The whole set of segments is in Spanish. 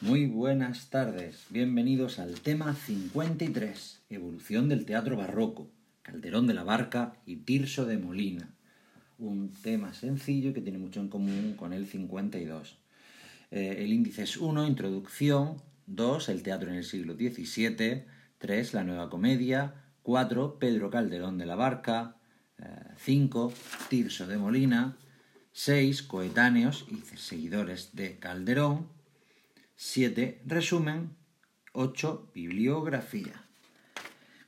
Muy buenas tardes, bienvenidos al tema 53, Evolución del Teatro Barroco, Calderón de la Barca y Tirso de Molina. Un tema sencillo que tiene mucho en común con el 52. Eh, el índice es 1, Introducción, 2, El Teatro en el siglo XVII, 3, La Nueva Comedia, 4, Pedro Calderón de la Barca, 5, eh, Tirso de Molina, 6, Coetáneos y seguidores de Calderón, 7. Resumen. 8. Bibliografía.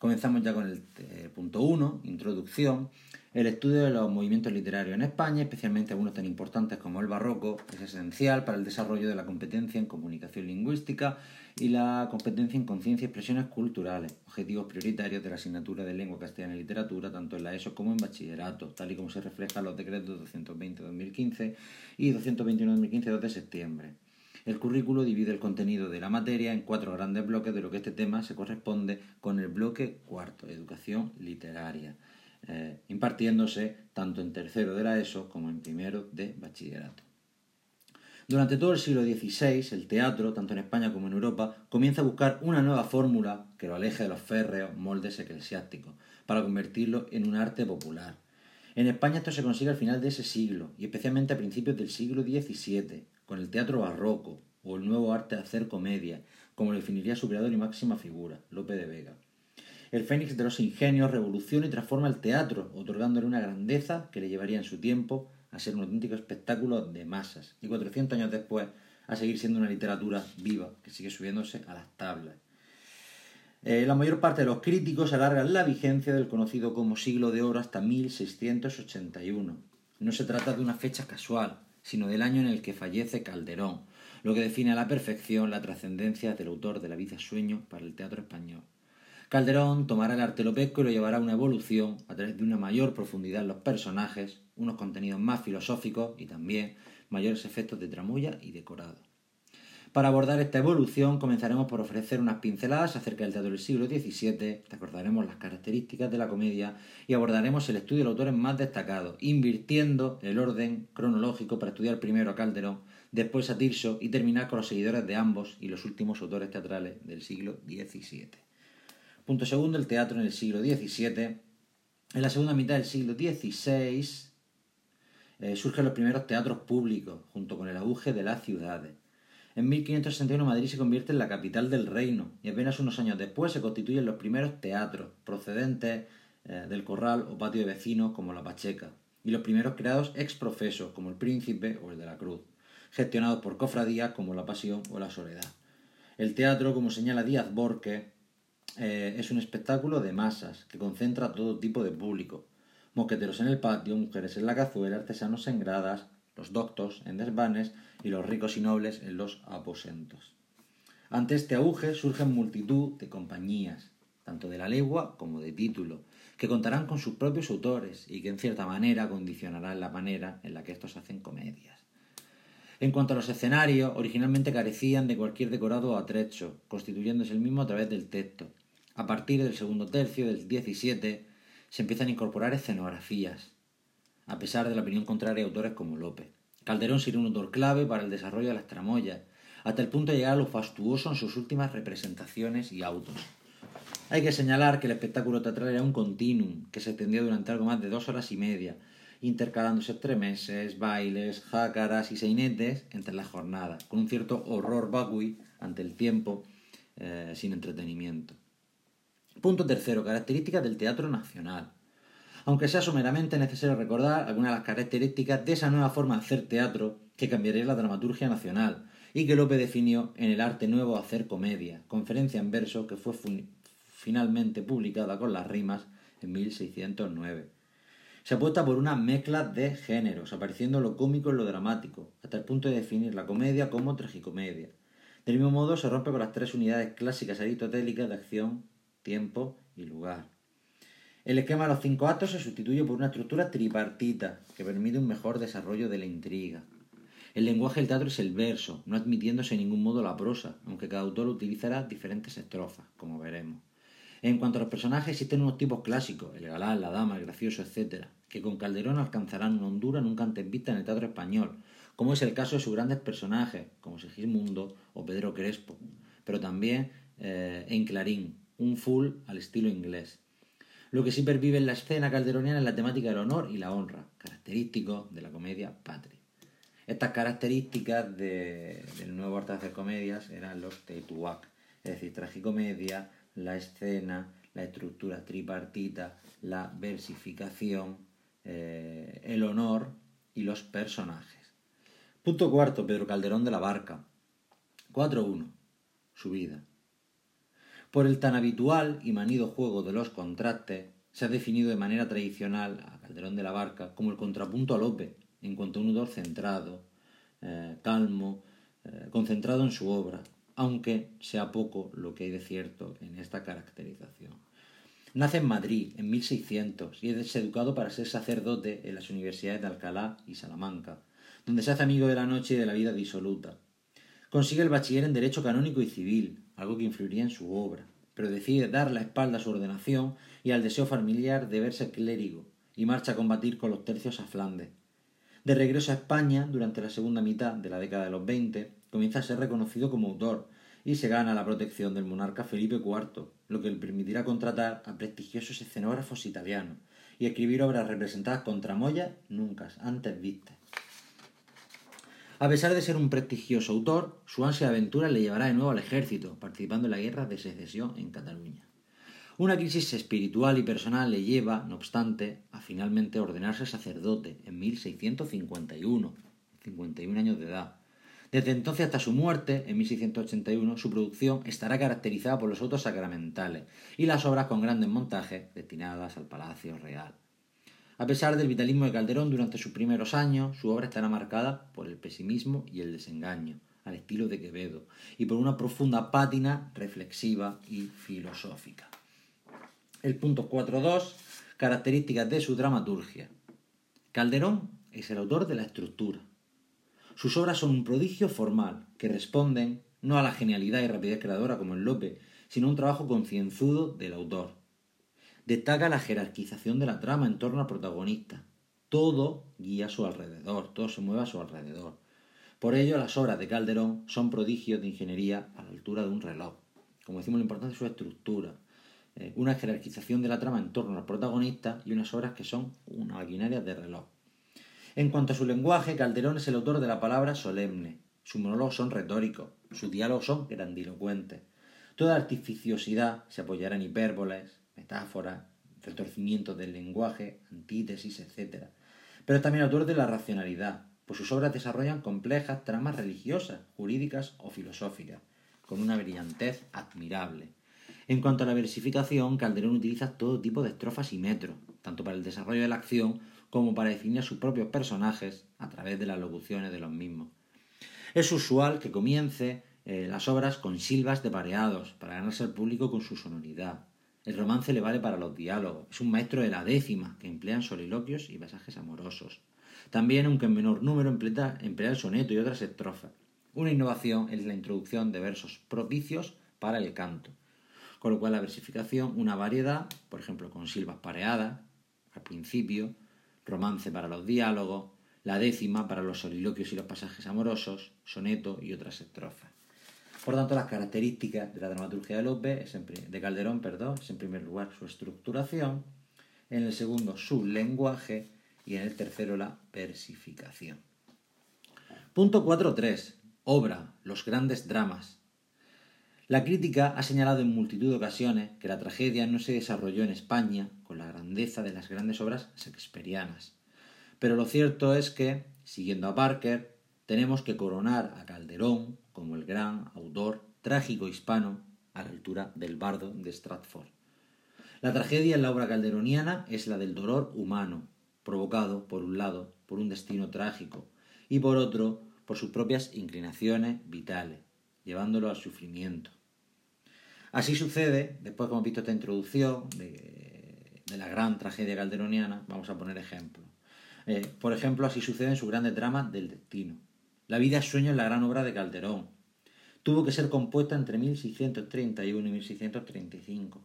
Comenzamos ya con el eh, punto 1, introducción. El estudio de los movimientos literarios en España, especialmente algunos tan importantes como el barroco, es esencial para el desarrollo de la competencia en comunicación lingüística y la competencia en conciencia y expresiones culturales, objetivos prioritarios de la asignatura de lengua castellana y literatura, tanto en la ESO como en bachillerato, tal y como se refleja en los decretos 220-2015 y 221-2015 2 de septiembre. El currículo divide el contenido de la materia en cuatro grandes bloques, de lo que este tema se corresponde con el bloque cuarto, educación literaria, eh, impartiéndose tanto en tercero de la ESO como en primero de bachillerato. Durante todo el siglo XVI, el teatro, tanto en España como en Europa, comienza a buscar una nueva fórmula que lo aleje de los férreos moldes eclesiásticos, para convertirlo en un arte popular. En España esto se consigue al final de ese siglo, y especialmente a principios del siglo XVII, con el teatro barroco o el nuevo arte de hacer comedia, como lo definiría su creador y máxima figura, Lope de Vega. El Fénix de los Ingenios revoluciona y transforma el teatro, otorgándole una grandeza que le llevaría en su tiempo a ser un auténtico espectáculo de masas, y 400 años después a seguir siendo una literatura viva, que sigue subiéndose a las tablas. Eh, la mayor parte de los críticos alargan la vigencia del conocido como siglo de oro hasta 1681. No se trata de una fecha casual, sino del año en el que fallece Calderón, lo que define a la perfección la trascendencia del autor de La vida sueño para el teatro español. Calderón tomará el arte y lo llevará a una evolución a través de una mayor profundidad en los personajes, unos contenidos más filosóficos y también mayores efectos de tramulla y decorado. Para abordar esta evolución comenzaremos por ofrecer unas pinceladas acerca del teatro del siglo XVII, recordaremos las características de la comedia y abordaremos el estudio de los autores más destacados, invirtiendo el orden cronológico para estudiar primero a Calderón, después a Tirso y terminar con los seguidores de ambos y los últimos autores teatrales del siglo XVII. Punto segundo, el teatro en el siglo XVII. En la segunda mitad del siglo XVI eh, surgen los primeros teatros públicos, junto con el auge de las ciudades. En 1561 Madrid se convierte en la capital del reino y apenas unos años después se constituyen los primeros teatros procedentes eh, del corral o patio de vecinos como la Pacheca y los primeros creados ex profeso como el Príncipe o el de la Cruz, gestionados por cofradías como la Pasión o la Soledad. El teatro, como señala Díaz Borque, eh, es un espectáculo de masas que concentra todo tipo de público. Mosqueteros en el patio, mujeres en la cazuela, artesanos en gradas, los doctos en desvanes y los ricos y nobles en los aposentos. Ante este auge surgen multitud de compañías, tanto de la legua como de título, que contarán con sus propios autores y que en cierta manera condicionarán la manera en la que estos hacen comedias. En cuanto a los escenarios, originalmente carecían de cualquier decorado o atrecho, constituyéndose el mismo a través del texto. A partir del segundo tercio del 17 se empiezan a incorporar escenografías, a pesar de la opinión contraria de autores como López. Calderón sería un autor clave para el desarrollo de las tramoyas, hasta el punto de llegar a lo fastuoso en sus últimas representaciones y autos. Hay que señalar que el espectáculo teatral era un continuum que se extendía durante algo más de dos horas y media, intercalándose tremeses, bailes, jácaras y seinetes entre las jornadas, con un cierto horror vacui ante el tiempo eh, sin entretenimiento. Punto tercero, características del teatro nacional aunque sea someramente necesario recordar algunas de las características de esa nueva forma de hacer teatro que cambiaría la dramaturgia nacional y que Lope definió en El arte nuevo hacer comedia, conferencia en verso que fue finalmente publicada con las rimas en 1609. Se apuesta por una mezcla de géneros, apareciendo lo cómico en lo dramático, hasta el punto de definir la comedia como tragicomedia. Del mismo modo se rompe con las tres unidades clásicas aristotélicas de acción, tiempo y lugar. El esquema de los cinco actos se sustituye por una estructura tripartita que permite un mejor desarrollo de la intriga. El lenguaje del teatro es el verso, no admitiéndose en ningún modo la prosa, aunque cada autor utilizará diferentes estrofas, como veremos. En cuanto a los personajes, existen unos tipos clásicos, el galán, la dama, el gracioso, etc., que con Calderón alcanzarán una hondura nunca antes vista en el teatro español, como es el caso de sus grandes personajes, como Segismundo o Pedro Crespo, pero también eh, en Clarín, un full al estilo inglés. Lo que sí pervive en la escena calderoniana es la temática del honor y la honra, característico de la comedia patria. Estas características del nuevo arte de hacer comedias eran los tetuac, es decir, tragicomedia, la escena, la estructura tripartita, la versificación, eh, el honor y los personajes. Punto cuarto, Pedro Calderón de la Barca. 4.1. Su vida. Por el tan habitual y manido juego de los contrastes, se ha definido de manera tradicional a Calderón de la Barca como el contrapunto a Lope, en cuanto a un autor centrado, eh, calmo, eh, concentrado en su obra, aunque sea poco lo que hay de cierto en esta caracterización. Nace en Madrid en 1600 y es educado para ser sacerdote en las universidades de Alcalá y Salamanca, donde se hace amigo de la noche y de la vida disoluta. Consigue el bachiller en Derecho Canónico y Civil, algo que influiría en su obra, pero decide dar la espalda a su ordenación y al deseo familiar de verse clérigo, y marcha a combatir con los tercios a Flandes. De regreso a España, durante la segunda mitad de la década de los 20, comienza a ser reconocido como autor y se gana la protección del monarca Felipe IV, lo que le permitirá contratar a prestigiosos escenógrafos italianos y escribir obras representadas con tramoyas nunca antes vistas. A pesar de ser un prestigioso autor, su ansia de aventura le llevará de nuevo al ejército, participando en la guerra de secesión en Cataluña. Una crisis espiritual y personal le lleva, no obstante, a finalmente ordenarse sacerdote en 1651, 51 años de edad. Desde entonces hasta su muerte, en 1681, su producción estará caracterizada por los autos sacramentales y las obras con grandes montajes destinadas al Palacio Real. A pesar del vitalismo de Calderón durante sus primeros años, su obra estará marcada por el pesimismo y el desengaño, al estilo de Quevedo, y por una profunda pátina reflexiva y filosófica. El punto 4.2. Características de su dramaturgia. Calderón es el autor de la estructura. Sus obras son un prodigio formal, que responden no a la genialidad y rapidez creadora como en Lope, sino a un trabajo concienzudo del autor. Destaca la jerarquización de la trama en torno al protagonista. Todo guía a su alrededor, todo se mueve a su alrededor. Por ello, las obras de Calderón son prodigios de ingeniería a la altura de un reloj. Como decimos, lo importante es su estructura, eh, una jerarquización de la trama en torno al protagonista y unas obras que son una maquinaria de reloj. En cuanto a su lenguaje, Calderón es el autor de la palabra solemne. Sus monólogos son retóricos, sus diálogos son grandilocuentes. Toda artificiosidad se apoyará en hipérboles, metáforas, retorcimientos del lenguaje, antítesis, etc. Pero también autor de la racionalidad, pues sus obras desarrollan complejas tramas religiosas, jurídicas o filosóficas, con una brillantez admirable. En cuanto a la versificación, Calderón utiliza todo tipo de estrofas y metros, tanto para el desarrollo de la acción como para definir a sus propios personajes a través de las locuciones de los mismos. Es usual que comience eh, las obras con silbas de pareados para ganarse al público con su sonoridad. El romance le vale para los diálogos. Es un maestro de la décima, que emplean soliloquios y pasajes amorosos. También, aunque en menor número, emplea, emplea el soneto y otras estrofas. Una innovación es la introducción de versos propicios para el canto. Con lo cual la versificación, una variedad, por ejemplo, con silbas pareadas al principio, romance para los diálogos, la décima para los soliloquios y los pasajes amorosos, soneto y otras estrofas. Por tanto, las características de la dramaturgia de López, de Calderón, perdón, es en primer lugar su estructuración, en el segundo su lenguaje y en el tercero la versificación. Punto 4.3. Obra, los grandes dramas. La crítica ha señalado en multitud de ocasiones que la tragedia no se desarrolló en España con la grandeza de las grandes obras shakespearianas. Pero lo cierto es que, siguiendo a Parker, tenemos que coronar a Calderón como el gran autor trágico hispano a la altura del bardo de Stratford. La tragedia en la obra calderoniana es la del dolor humano, provocado, por un lado, por un destino trágico, y por otro, por sus propias inclinaciones vitales, llevándolo al sufrimiento. Así sucede, después que hemos visto esta introducción de, la gran tragedia calderoniana, vamos a poner ejemplos. Eh, por ejemplo, así sucede en su grande drama del destino. La vida es sueño en la gran obra de Calderón. Tuvo que ser compuesta entre 1631 y 1635.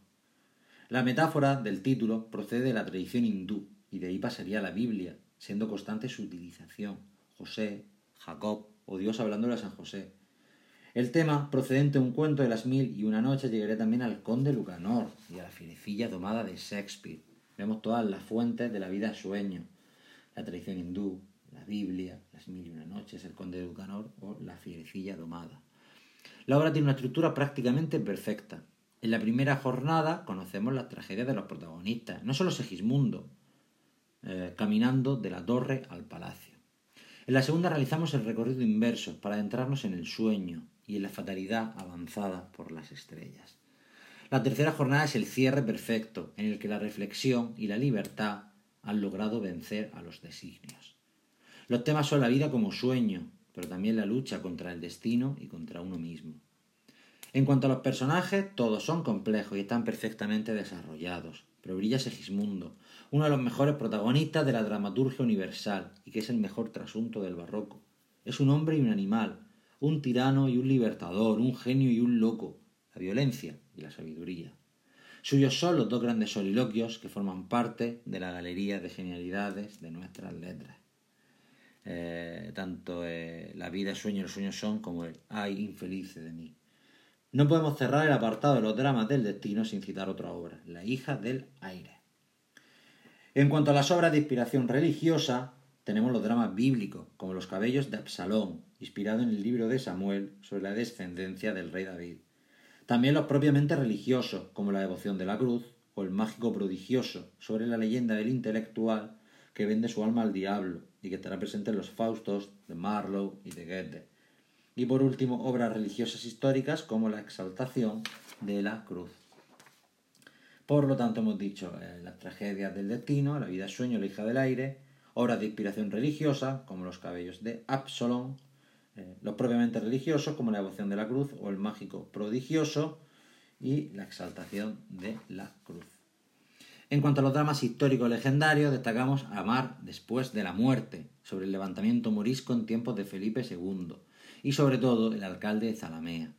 La metáfora del título procede de la tradición hindú y de ahí pasaría a la Biblia, siendo constante su utilización. José, Jacob o Dios hablándole a San José. El tema, procedente de un cuento de las mil y una noches, llegaría también al conde Lucanor y a la fierecilla domada de Shakespeare. Vemos todas las fuentes de la vida sueño, la tradición hindú, la Biblia, las mil y una noches, el conde de Lucanor o la fierecilla domada. La obra tiene una estructura prácticamente perfecta. En la primera jornada conocemos las tragedias de los protagonistas, no solo Segismundo, eh, caminando de la torre al palacio. En la segunda realizamos el recorrido inverso para adentrarnos en el sueño y en la fatalidad avanzada por las estrellas. La tercera jornada es el cierre perfecto, en el que la reflexión y la libertad han logrado vencer a los designios. Los temas son la vida como sueño, pero también la lucha contra el destino y contra uno mismo. En cuanto a los personajes, todos son complejos y están perfectamente desarrollados, pero brilla Segismundo, uno de los mejores protagonistas de la dramaturgia universal y que es el mejor trasunto del barroco. Es un hombre y un animal, un tirano y un libertador, un genio y un loco, la violencia y la sabiduría. Suyos son los dos grandes soliloquios que forman parte de la galería de genialidades de nuestras letras. Eh, tanto eh, La vida sueño y los sueños son como el Ay, infelice de mí. No podemos cerrar el apartado de los dramas del destino sin citar otra obra, La hija del aire. En cuanto a las obras de inspiración religiosa, tenemos los dramas bíblicos, como Los cabellos de Absalón, inspirado en el libro de Samuel sobre la descendencia del rey David. También los propiamente religiosos, como La devoción de la cruz, o El mágico prodigioso, sobre la leyenda del intelectual que vende su alma al diablo y que estará presente en los Faustos de Marlowe y de Goethe. Y por último, obras religiosas históricas como La exaltación de la cruz. Por lo tanto, hemos dicho eh, las tragedias del destino, La vida sueño, La hija del aire, obras de inspiración religiosa como Los cabellos de Absalón, eh, los propiamente religiosos como La devoción de la cruz o El mágico prodigioso y La exaltación de la cruz. En cuanto a los dramas históricos legendarios, destacamos Amar después de la muerte, sobre el levantamiento morisco en tiempos de Felipe II, y sobre todo El alcalde de Zalamea.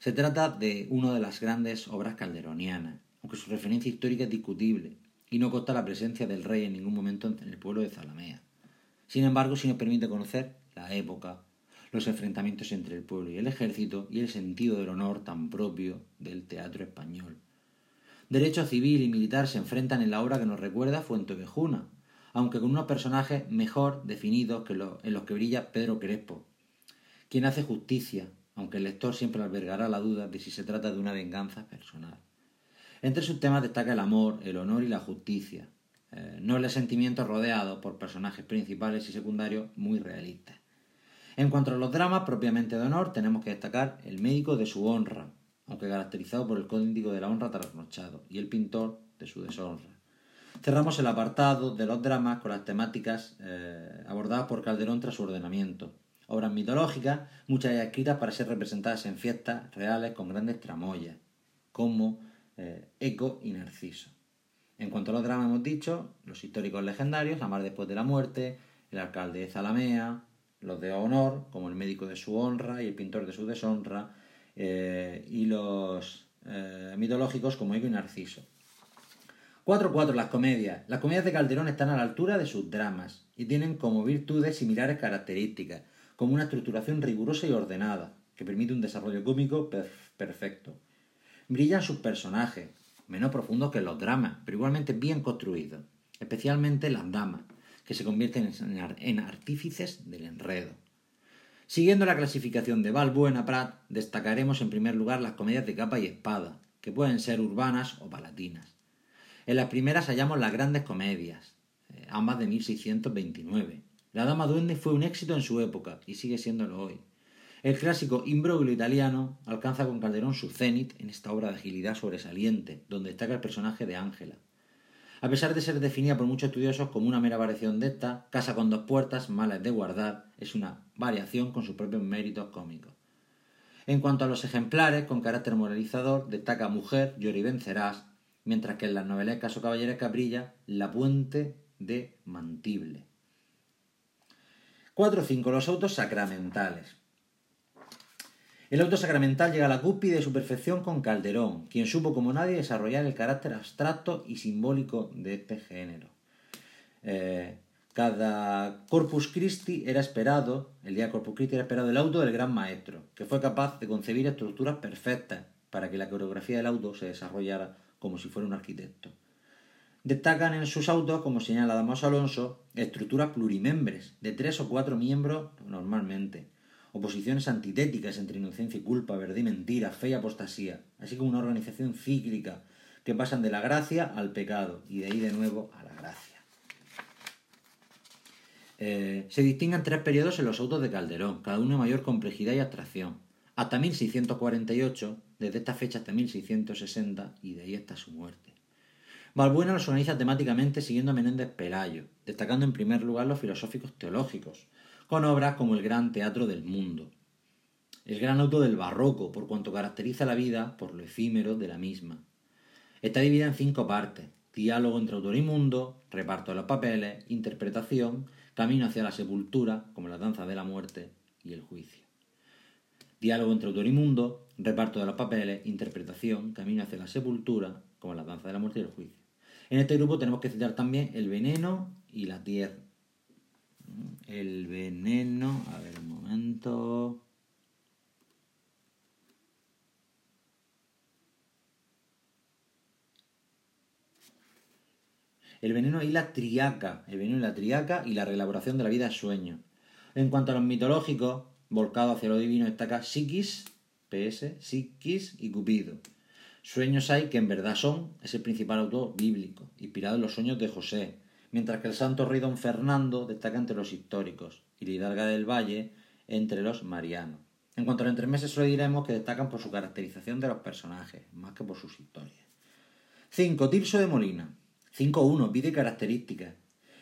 Se trata de una de las grandes obras calderonianas, aunque su referencia histórica es discutible, y no consta la presencia del rey en ningún momento en el pueblo de Zalamea. Sin embargo, sí nos permite conocer la época, los enfrentamientos entre el pueblo y el ejército y el sentido del honor tan propio del teatro español. Derecho civil y militar se enfrentan en la obra que nos recuerda Fuentevejuna, aunque con unos personajes mejor definidos que en los que brilla Pedro Crespo, quien hace justicia, aunque el lector siempre albergará la duda de si se trata de una venganza personal. Entre sus temas destaca el amor, el honor y la justicia, eh, nobles sentimientos rodeados por personajes principales y secundarios muy realistas. En cuanto a los dramas propiamente de honor, tenemos que destacar El médico de su honra, aunque caracterizado por el código de la honra trasnochado, y El pintor de su deshonra. Cerramos el apartado de los dramas con las temáticas eh, abordadas por Calderón tras su ordenamiento. Obras mitológicas, muchas ya escritas para ser representadas en fiestas reales con grandes tramoyas, como eh, Eco y Narciso. En cuanto a los dramas hemos dicho, los históricos legendarios, Amar después de la muerte, El alcalde de Zalamea, los de honor, como el médico de su honra y el pintor de su deshonra, eh, y los eh, mitológicos como Eco y Narciso. 4.4. Las comedias. Las comedias de Calderón están a la altura de sus dramas y tienen como virtudes similares características, como una estructuración rigurosa y ordenada, que permite un desarrollo cómico perfecto. Brillan sus personajes, menos profundos que los dramas, pero igualmente bien construidos, especialmente las damas, que se convierten en artífices del enredo. Siguiendo la clasificación de Balbuena Prat, destacaremos en primer lugar las comedias de capa y espada, que pueden ser urbanas o palatinas. En las primeras hallamos las grandes comedias, eh, ambas de 1629. La Dama Duende fue un éxito en su época y sigue siéndolo hoy. El clásico imbroglio italiano alcanza con Calderón su cenit en esta obra de agilidad sobresaliente, donde destaca el personaje de Ángela. A pesar de ser definida por muchos estudiosos como una mera variación de esta, Casa con dos puertas, mala de guardar, es una variación con sus propios méritos cómicos. En cuanto a los ejemplares con carácter moralizador, destaca Mujer, llora y vencerás, mientras que en las novelescas o caballerescas brilla La puente de Mantible. 4.5. Los autos sacramentales. El auto sacramental llega a la cúspide de su perfección con Calderón, quien supo como nadie desarrollar el carácter abstracto y simbólico de este género. Eh, Cada Corpus Christi era esperado, el día Corpus Christi era esperado el auto del gran maestro, que fue capaz de concebir estructuras perfectas para que la coreografía del auto se desarrollara como si fuera un arquitecto. Destacan en sus autos, como señala Damaso Alonso, estructuras plurimembres, de tres o cuatro miembros normalmente, oposiciones antitéticas entre inocencia y culpa, verdad y mentira, fe y apostasía, así como una organización cíclica que pasan de la gracia al pecado y de ahí de nuevo a la gracia. Eh, se distinguen tres periodos en los autos de Calderón, cada uno de mayor complejidad y abstracción. Hasta 1648, desde esta fecha hasta 1660 y de ahí hasta su muerte. Balbuena los organiza temáticamente siguiendo a Menéndez Pelayo, destacando en primer lugar los filosóficos teológicos, con obras como el Gran Teatro del Mundo, el gran auto del barroco, por cuanto caracteriza la vida por lo efímero de la misma. Está dividida en cinco partes, diálogo entre autor y mundo, reparto de los papeles, interpretación, camino hacia la sepultura, como la danza de la muerte, y el juicio. Diálogo entre autor y mundo, reparto de los papeles, interpretación, camino hacia la sepultura, como la danza de la muerte y el juicio. En este grupo tenemos que citar también el veneno y la tierra. El veneno, a ver un momento. El veneno y la triaca, el veneno y la triaca y la reelaboración de la vida sueño. En cuanto a los mitológicos, volcado hacia lo divino destaca Psiquis, PS, Psiquis y Cupido. Sueños hay que en verdad son, es el principal autor bíblico, inspirado en los sueños de José, mientras que el santo rey don Fernando destaca entre los históricos y la hidalga del Valle entre los marianos. En cuanto a los entremeses, solo diremos que destacan por su caracterización de los personajes, más que por sus historias. 5. Tirso de Molina. 5.1. Vida y características.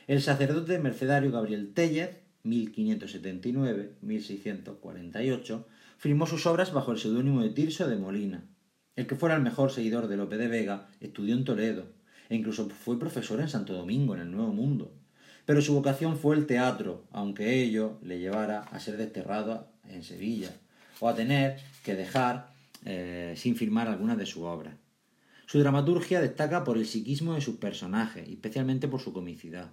El sacerdote mercedario Gabriel Tellez, 1579-1648, firmó sus obras bajo el seudónimo de Tirso de Molina. El que fuera el mejor seguidor de Lope de Vega estudió en Toledo e incluso fue profesor en Santo Domingo, en el Nuevo Mundo. Pero su vocación fue el teatro, aunque ello le llevara a ser desterrado en Sevilla o a tener que dejar eh, sin firmar algunas de sus obras. Su dramaturgia destaca por el psiquismo de sus personajes, especialmente por su comicidad.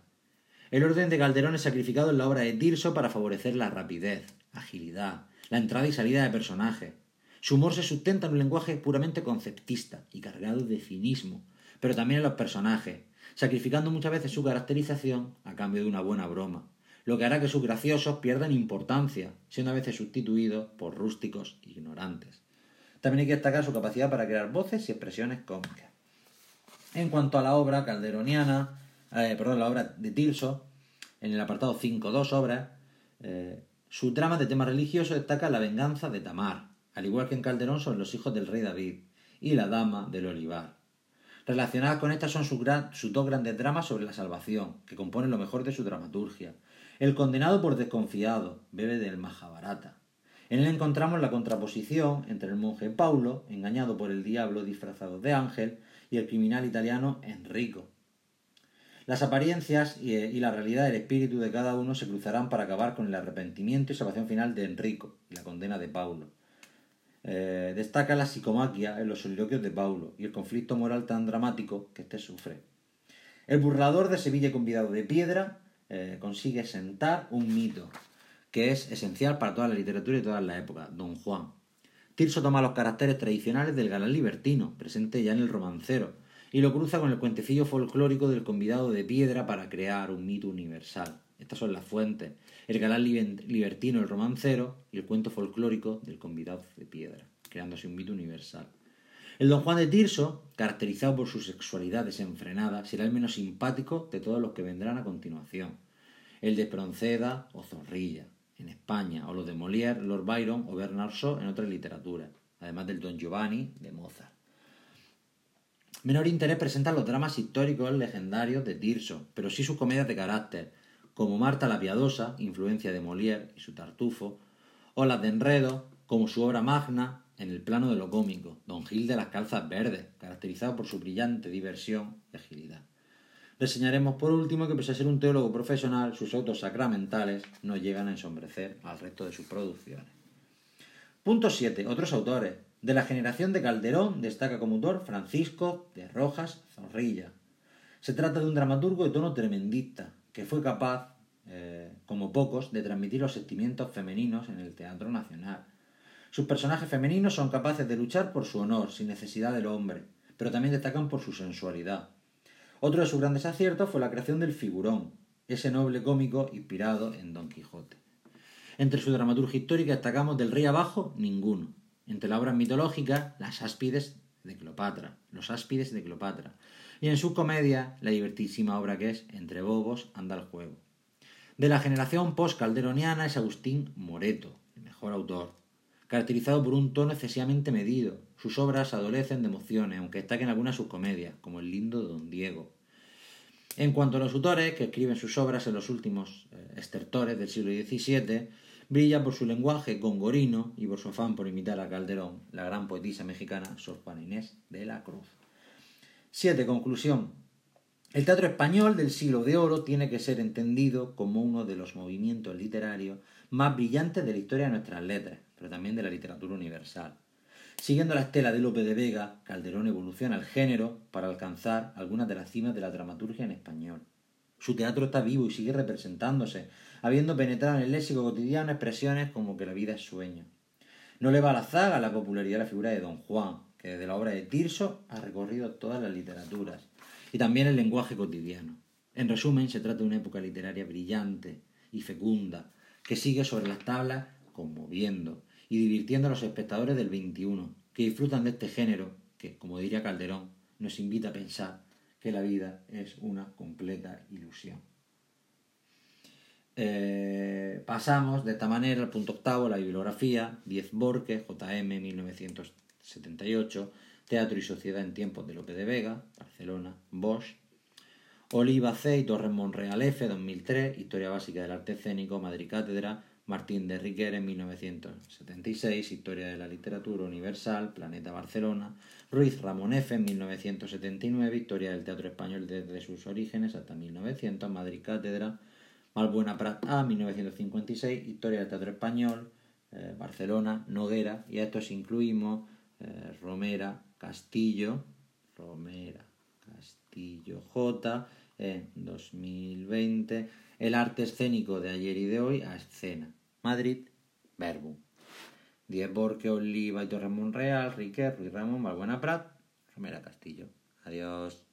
El orden de Calderón es sacrificado en la obra de Tirso para favorecer la rapidez, agilidad, la entrada y salida de personajes. Su humor se sustenta en un lenguaje puramente conceptista y cargado de cinismo, pero también en los personajes, sacrificando muchas veces su caracterización a cambio de una buena broma, lo que hará que sus graciosos pierdan importancia, siendo a veces sustituidos por rústicos ignorantes. También hay que destacar su capacidad para crear voces y expresiones cómicas. En cuanto a la obra calderoniana, eh, perdón, la obra de Tirso, en el apartado 5.2 obras, eh, su trama de tema religioso destaca la venganza de Tamar, al igual que en Calderón son los hijos del rey David y la dama del olivar. Relacionadas con estas son sus, dos grandes dramas sobre la salvación, que componen lo mejor de su dramaturgia. El condenado por desconfiado, bebe del Mahabharata, en él encontramos la contraposición entre el monje Paulo, engañado por el diablo disfrazado de ángel, y el criminal italiano Enrico. Las apariencias y la realidad del espíritu de cada uno se cruzarán para acabar con el arrepentimiento y salvación final de Enrico y la condena de Paulo. Eh, destaca la psicomaquia en los soliloquios de Paulo y el conflicto moral tan dramático que éste sufre. El burlador de Sevilla convidado de piedra eh, consigue sentar un mito, que es esencial para toda la literatura y todas las épocas, Don Juan. Tirso toma los caracteres tradicionales del galán libertino, presente ya en el romancero, y lo cruza con el cuentecillo folclórico del convidado de piedra para crear un mito universal. Estas son las fuentes, el galán libertino, el romancero, y el cuento folclórico del convidado de piedra, creándose un mito universal. El Don Juan de Tirso, caracterizado por su sexualidad desenfrenada, será el menos simpático de todos los que vendrán a continuación. El de Pronceda o Zorrilla, en España, o los de Molière, Lord Byron o Bernard Shaw en otras literaturas, además del Don Giovanni de Mozart. Menor interés presentan los dramas históricos legendarios de Tirso, pero sí sus comedias de carácter, como Marta la Piadosa, influencia de Molière y su Tartufo, o las de Enredo, como su obra magna en el plano de lo cómico, Don Gil de las Calzas Verdes, caracterizado por su brillante diversión y agilidad. Reseñaremos por último que pese a ser un teólogo profesional, sus autos sacramentales no llegan a ensombrecer al resto de sus producciones. Punto 7. Otros autores. De la generación de Calderón destaca como autor Francisco de Rojas Zorrilla. Se trata de un dramaturgo de tono tremendista, que fue capaz eh, como pocos, de transmitir los sentimientos femeninos en el teatro nacional. Sus personajes femeninos son capaces de luchar por su honor, sin necesidad del hombre, pero también destacan por su sensualidad. Otro de sus grandes aciertos fue la creación del figurón, ese noble cómico inspirado en Don Quijote. Entre su dramaturgia histórica destacamos del rey abajo, ninguno. Entre las obras mitológicas, las áspides de Cleopatra, los áspides de Cleopatra. Y en su comedia, la divertísima obra que es Entre bobos anda el juego. De la generación post-calderoniana es Agustín Moreto, el mejor autor, caracterizado por un tono excesivamente medido. Sus obras adolecen de emociones, aunque destaquen algunas sus comedias, como el lindo Don Diego. En cuanto a los autores que escriben sus obras en los últimos eh, estertores del siglo XVII, brilla por su lenguaje gongorino y por su afán por imitar a Calderón, la gran poetisa mexicana Sor Juana Inés de la Cruz. 7. Conclusión. El teatro español del siglo de oro tiene que ser entendido como uno de los movimientos literarios más brillantes de la historia de nuestras letras, pero también de la literatura universal. Siguiendo la estela de Lope de Vega, Calderón evoluciona el género para alcanzar algunas de las cimas de la dramaturgia en español. Su teatro está vivo y sigue representándose, habiendo penetrado en el léxico cotidiano expresiones como que la vida es sueño. No le va a la zaga la popularidad de la figura de Don Juan, que desde la obra de Tirso ha recorrido todas las literaturas, y también el lenguaje cotidiano. En resumen, se trata de una época literaria brillante y fecunda, que sigue sobre las tablas conmoviendo y divirtiendo a los espectadores del XXI, que disfrutan de este género que, como diría Calderón, nos invita a pensar que la vida es una completa ilusión. Eh, pasamos de esta manera al punto octavo, la bibliografía, 10 Borges, JM 1978, Teatro y Sociedad en tiempos de Lope de Vega, Barcelona, Bosch, Oliva C. y Torres Monreal F. 2003, Historia Básica del Arte Escénico, Madrid Cátedra, Martín de Riquer en 1976, Historia de la Literatura Universal, Planeta Barcelona, Ruiz Ramón F. en 1979, Historia del Teatro Español desde sus orígenes hasta 1900, Madrid Cátedra, Malbuena Prat A, 1956, Historia del Teatro Español, eh, Barcelona, Noguera, y a estos incluimos eh, Romera, Castillo, Romera, Castillo J, en 2020, El arte escénico de ayer y de hoy a escena, Madrid, Verbum. Diez Borque, Oliva y Torres Monreal, Riquet, Ruiz Ramón, Malbuena Prat, Romera Castillo. Adiós.